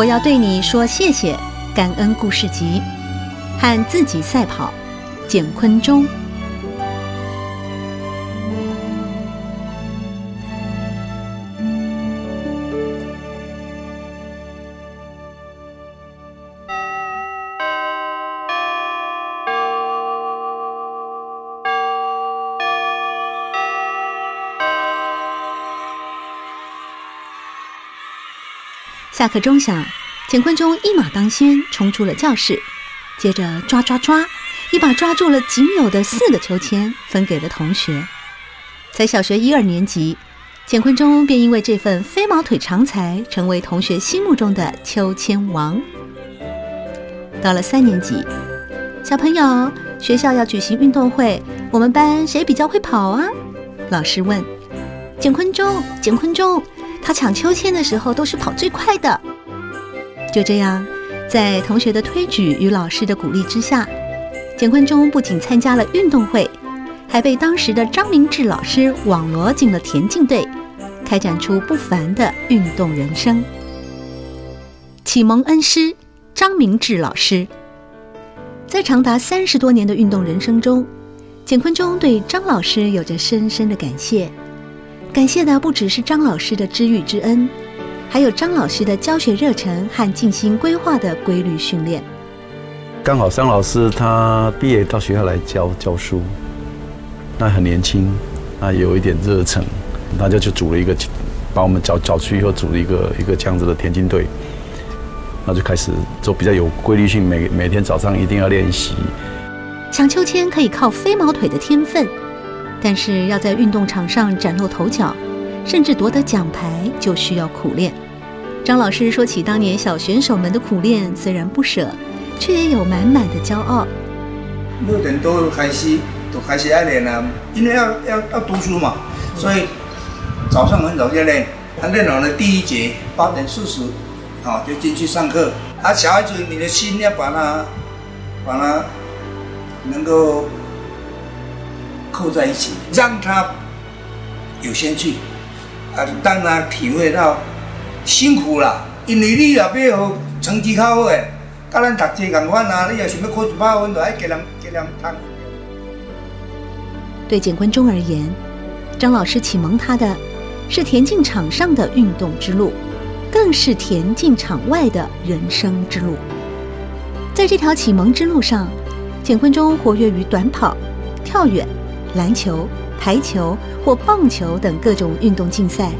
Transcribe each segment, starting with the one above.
我要对你说谢谢，感恩故事集，和自己赛跑，简坤中。下课钟响，简坤中一马当先冲出了教室，接着抓抓抓，一把抓住了仅有的四个秋千，分给了同学。才小学一二年级，简坤中便因为这份飞毛腿长才，成为同学心目中的秋千王。到了三年级，小朋友，学校要举行运动会，我们班谁比较会跑啊？老师问。简坤中，简坤中。他抢秋千的时候都是跑最快的。就这样，在同学的推举与老师的鼓励之下，简坤中不仅参加了运动会，还被当时的张明志老师网罗进了田径队，开展出不凡的运动人生。启蒙恩师张明志老师，在长达三十多年的运动人生中，简坤中对张老师有着深深的感谢。感谢的不只是张老师的知遇之恩，还有张老师的教学热忱和精心规划的规律训练。刚好张老师他毕业到学校来教教书，那很年轻，那有一点热忱，大家就组了一个，把我们找找去以后组了一个一个这样子的田径队，那就开始做比较有规律性，每每天早上一定要练习。抢秋千可以靠飞毛腿的天分。但是要在运动场上崭露头角，甚至夺得奖牌，就需要苦练。张老师说起当年小选手们的苦练，虽然不舍，却也有满满的骄傲。六点多开始，都开始爱练了，因为要要要读书嘛，所以早上很早就练。他练完了第一节，八点四十，啊，就进去上课。啊，小孩子，你的心要把它，把它能够。扣在一起，让他有兴趣，啊，让他体会到辛苦了。因为你若要好成绩较好诶，甲咱读书共款啊，你若想要考一百分，就爱给人给人谈。对简坤中而言，张老师启蒙他的是田径场上的运动之路，更是田径场外的人生之路。在这条启蒙之路上，简坤中活跃于短跑、跳远。篮球、排球或棒球等各种运动竞赛，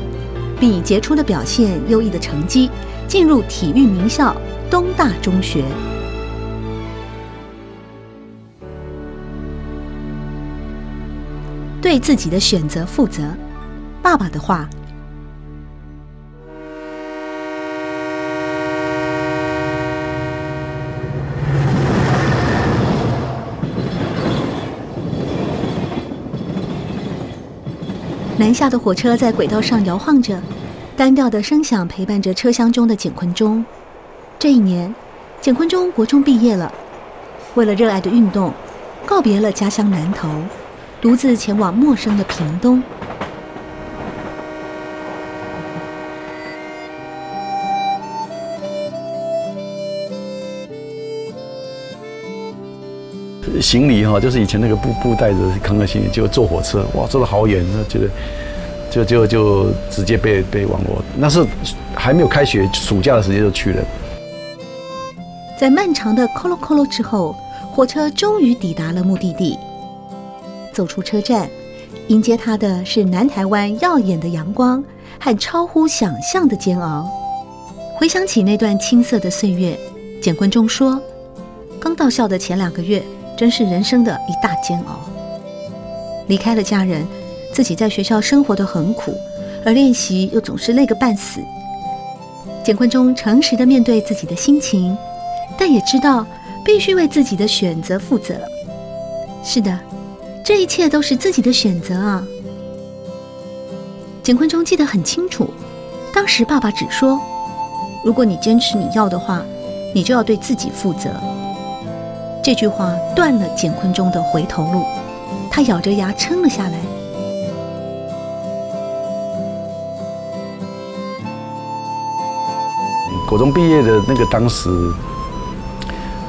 并以杰出的表现、优异的成绩进入体育名校东大中学。对自己的选择负责，爸爸的话。南下的火车在轨道上摇晃着，单调的声响陪伴着车厢中的简坤中。这一年，简坤中国中毕业了，为了热爱的运动，告别了家乡南投，独自前往陌生的屏东。行李哈，就是以前那个布布袋子扛个行李，就坐火车，哇，坐的好远，那觉得就就就直接被被网罗。那是还没有开学，暑假的时间就去了。在漫长的咯咯咯咯之后，火车终于抵达了目的地。走出车站，迎接他的是南台湾耀眼的阳光和超乎想象的煎熬。回想起那段青涩的岁月，简坤中说：“刚到校的前两个月，真是人生的一大煎熬。离开了家人，自己在学校生活得很苦，而练习又总是累个半死。”简坤忠诚实的面对自己的心情，但也知道必须为自己的选择负责。是的，这一切都是自己的选择啊！简坤忠记得很清楚，当时爸爸只说：“如果你坚持你要的话，你就要对自己负责。”这句话断了简坤中的回头路，他咬着牙撑了下来。国中毕业的那个当时。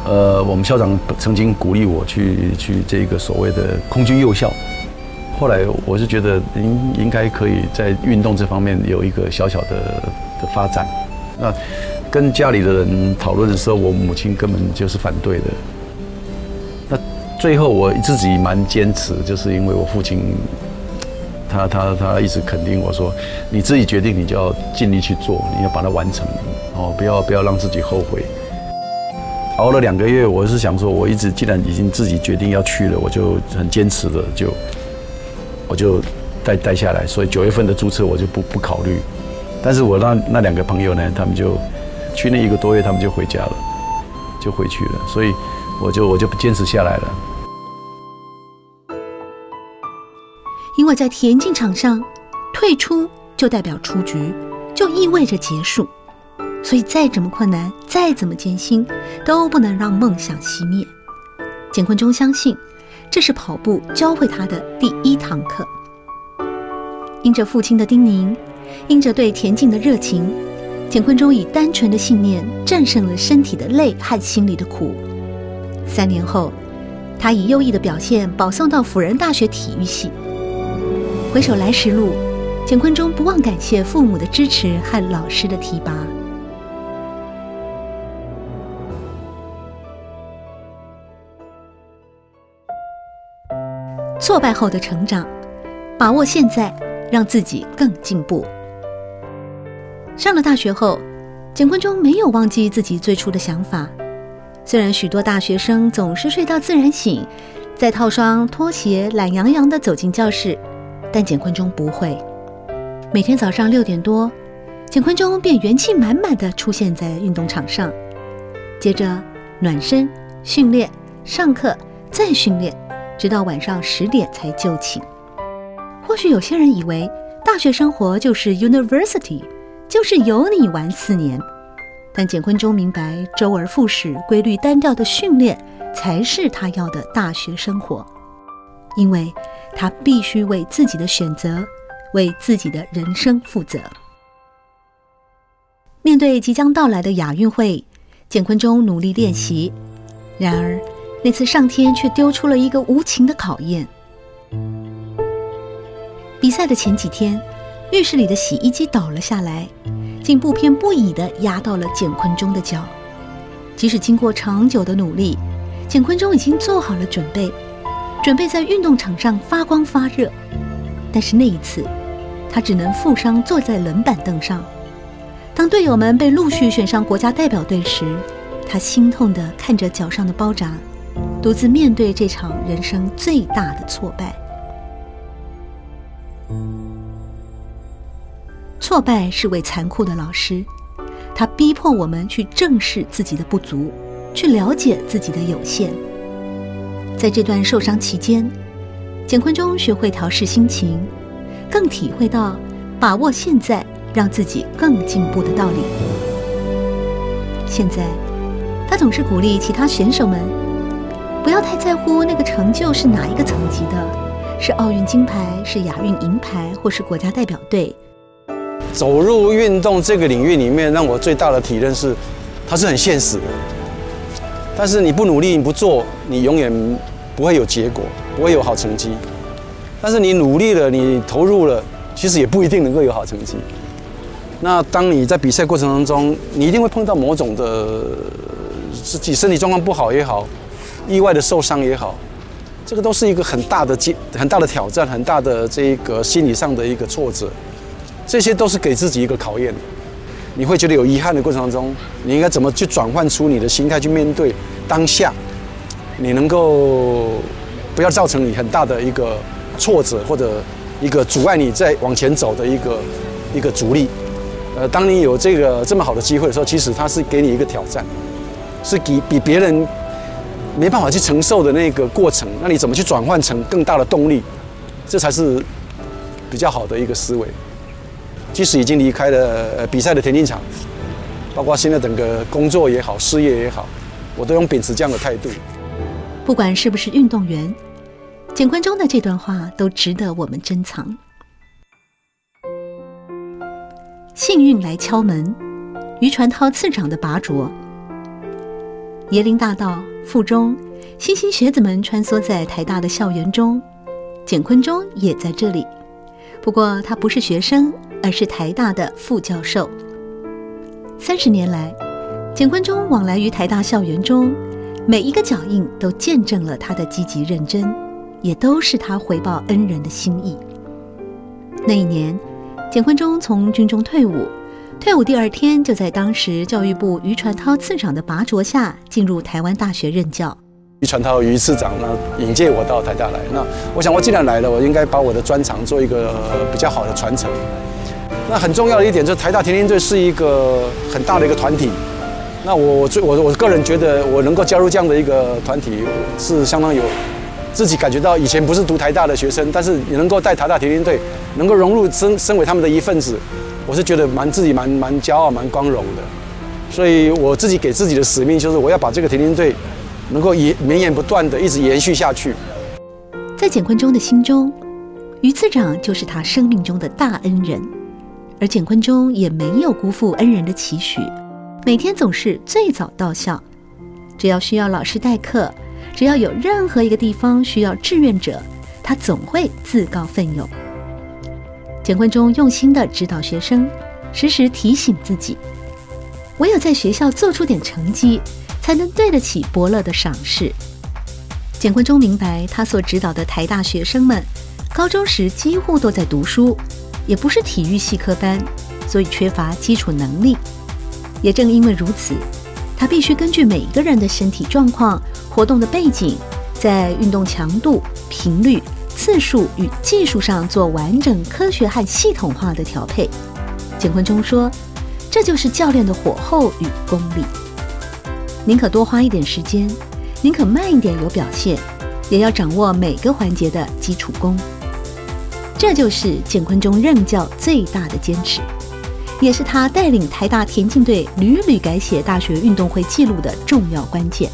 呃，我们校长曾经鼓励我去去这个所谓的空军幼校。后来我是觉得应应该可以在运动这方面有一个小小的的发展。那跟家里的人讨论的时候，我母亲根本就是反对的。最后我自己蛮坚持，就是因为我父亲他他他一直肯定我说，你自己决定，你就要尽力去做，你要把它完成，哦，不要不要让自己后悔。熬了两个月，我是想说，我一直既然已经自己决定要去了，我就很坚持的就，我就待待下来。所以九月份的注册我就不不考虑。但是我那那两个朋友呢，他们就去那一个多月，他们就回家了，就回去了。所以我就我就不坚持下来了。因为在田径场上退出就代表出局，就意味着结束。所以再怎么困难，再怎么艰辛，都不能让梦想熄灭。简坤中相信，这是跑步教会他的第一堂课。因着父亲的叮咛，因着对田径的热情，简坤中以单纯的信念战胜了身体的累和心里的苦。三年后，他以优异的表现保送到辅仁大学体育系。回首来时路，简坤忠不忘感谢父母的支持和老师的提拔。挫败后的成长，把握现在，让自己更进步。上了大学后，简坤忠没有忘记自己最初的想法。虽然许多大学生总是睡到自然醒，再套双拖鞋，懒洋洋地走进教室，但简坤忠不会。每天早上六点多，简坤忠便元气满满地出现在运动场上，接着暖身、训练、上课，再训练。直到晚上十点才就寝。或许有些人以为大学生活就是 University，就是有你玩四年。但简坤中明白，周而复始、规律单调的训练才是他要的大学生活，因为他必须为自己的选择、为自己的人生负责。面对即将到来的亚运会，简坤中努力练习，然而。那次上天却丢出了一个无情的考验。比赛的前几天，浴室里的洗衣机倒了下来，竟不偏不倚地压到了简坤忠的脚。即使经过长久的努力，简坤忠已经做好了准备，准备在运动场上发光发热。但是那一次，他只能负伤坐在冷板凳上。当队友们被陆续选上国家代表队时，他心痛地看着脚上的包扎。独自面对这场人生最大的挫败。挫败是位残酷的老师，他逼迫我们去正视自己的不足，去了解自己的有限。在这段受伤期间，简坤中学会调试心情，更体会到把握现在，让自己更进步的道理。现在，他总是鼓励其他选手们。不要太在乎那个成就是哪一个层级的，是奥运金牌，是亚运银牌，或是国家代表队。走入运动这个领域里面，让我最大的体认是，它是很现实的。但是你不努力，你不做，你永远不会有结果，不会有好成绩。但是你努力了，你投入了，其实也不一定能够有好成绩。那当你在比赛过程当中，你一定会碰到某种的自己身体状况不好也好。意外的受伤也好，这个都是一个很大的、很大的挑战，很大的这一个心理上的一个挫折，这些都是给自己一个考验。你会觉得有遗憾的过程当中，你应该怎么去转换出你的心态去面对当下？你能够不要造成你很大的一个挫折，或者一个阻碍你再往前走的一个一个阻力。呃，当你有这个这么好的机会的时候，其实它是给你一个挑战，是比比别人没办法去承受的那个过程。那你怎么去转换成更大的动力？这才是比较好的一个思维。即使已经离开了比赛的田径场，包括现在整个工作也好，事业也好，我都用秉持这样的态度。不管是不是运动员，简坤忠的这段话都值得我们珍藏。幸运来敲门，余传涛次长的拔擢。椰林大道、附中，莘莘学子们穿梭在台大的校园中，简坤忠也在这里。不过他不是学生。而是台大的副教授。三十年来，简坤忠往来于台大校园中，每一个脚印都见证了他的积极认真，也都是他回报恩人的心意。那一年，简坤忠从军中退伍，退伍第二天就在当时教育部余传涛次长的拔擢下，进入台湾大学任教。余传涛余次长呢，引荐我到台大来。那我想，我既然来了，我应该把我的专长做一个比较好的传承。那很重要的一点就是台大田径队是一个很大的一个团体。那我我最我我个人觉得我能够加入这样的一个团体是相当有自己感觉到以前不是读台大的学生，但是也能够带台大田径队能够融入身身为他们的一份子，我是觉得蛮自己蛮蛮骄傲蛮光荣的。所以我自己给自己的使命就是我要把这个田径队能够延绵延不断的一直延续下去。在简坤忠的心中，余次长就是他生命中的大恩人。而简坤中也没有辜负恩人的期许，每天总是最早到校。只要需要老师代课，只要有任何一个地方需要志愿者，他总会自告奋勇。简坤中用心地指导学生，时时提醒自己：唯有在学校做出点成绩，才能对得起伯乐的赏识。简坤中明白，他所指导的台大学生们，高中时几乎都在读书。也不是体育系科班，所以缺乏基础能力。也正因为如此，他必须根据每一个人的身体状况、活动的背景，在运动强度、频率、次数与技术上做完整、科学和系统化的调配。简坤忠说：“这就是教练的火候与功力。宁可多花一点时间，宁可慢一点有表现，也要掌握每个环节的基础功。”这就是简坤中任教最大的坚持，也是他带领台大田径队屡屡改写大学运动会纪录的重要关键。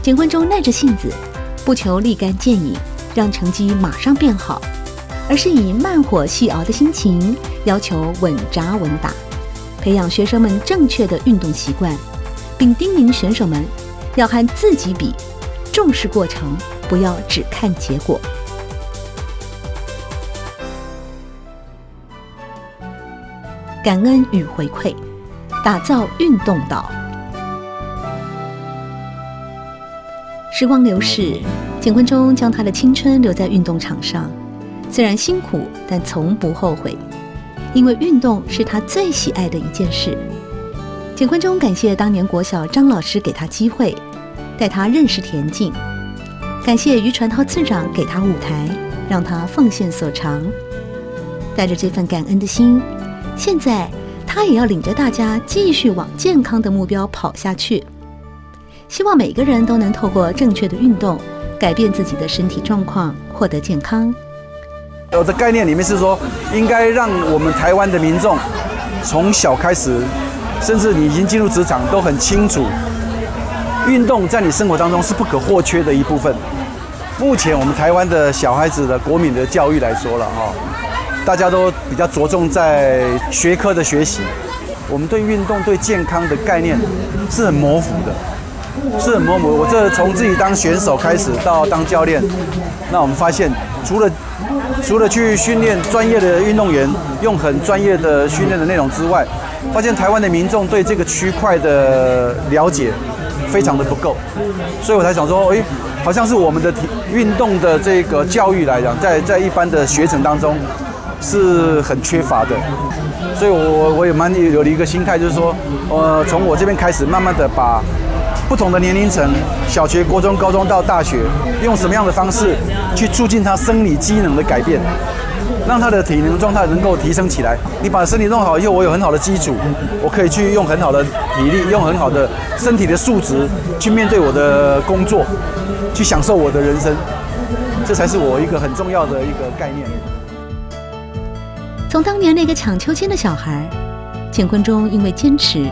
简坤中耐着性子，不求立竿见影，让成绩马上变好，而是以慢火细熬的心情，要求稳扎稳打，培养学生们正确的运动习惯，并叮咛选手们要和自己比，重视过程，不要只看结果。感恩与回馈，打造运动岛。时光流逝，简坤忠将他的青春留在运动场上，虽然辛苦，但从不后悔，因为运动是他最喜爱的一件事。简坤忠感谢当年国小张老师给他机会，带他认识田径；感谢于传涛次长给他舞台，让他奉献所长。带着这份感恩的心。现在，他也要领着大家继续往健康的目标跑下去。希望每个人都能透过正确的运动，改变自己的身体状况，获得健康。我的概念里面是说，应该让我们台湾的民众从小开始，甚至你已经进入职场，都很清楚，运动在你生活当中是不可或缺的一部分。目前我们台湾的小孩子的国民的教育来说了哈。大家都比较着重在学科的学习，我们对运动、对健康的概念是很模糊的，是很模糊。我这从自己当选手开始到当教练，那我们发现，除了除了去训练专业的运动员，用很专业的训练的内容之外，发现台湾的民众对这个区块的了解非常的不够，所以我才想说，诶，好像是我们的体运动的这个教育来讲，在在一般的学程当中是很缺乏的，所以我我也蛮有了一个心态，就是说，呃，从我这边开始，慢慢的把不同的年龄层，小学、国中、高中到大学，用什么样的方式去促进他生理机能的改变。让他的体能状态能够提升起来。你把身体弄好以后，我有很好的基础，我可以去用很好的体力，用很好的身体的素质去面对我的工作，去享受我的人生。这才是我一个很重要的一个概念。从当年那个抢秋千的小孩，乾坤中因为坚持，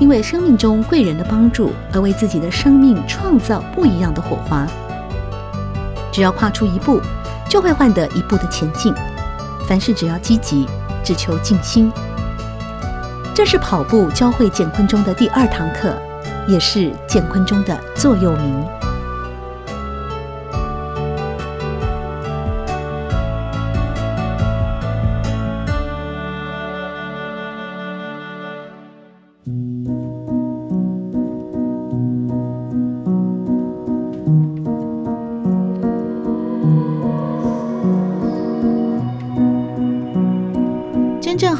因为生命中贵人的帮助，而为自己的生命创造不一样的火花。只要跨出一步，就会换得一步的前进。凡事只要积极，只求静心。这是跑步教会乾坤中的第二堂课，也是乾坤中的座右铭。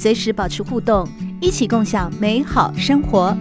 随时保持互动，一起共享美好生活。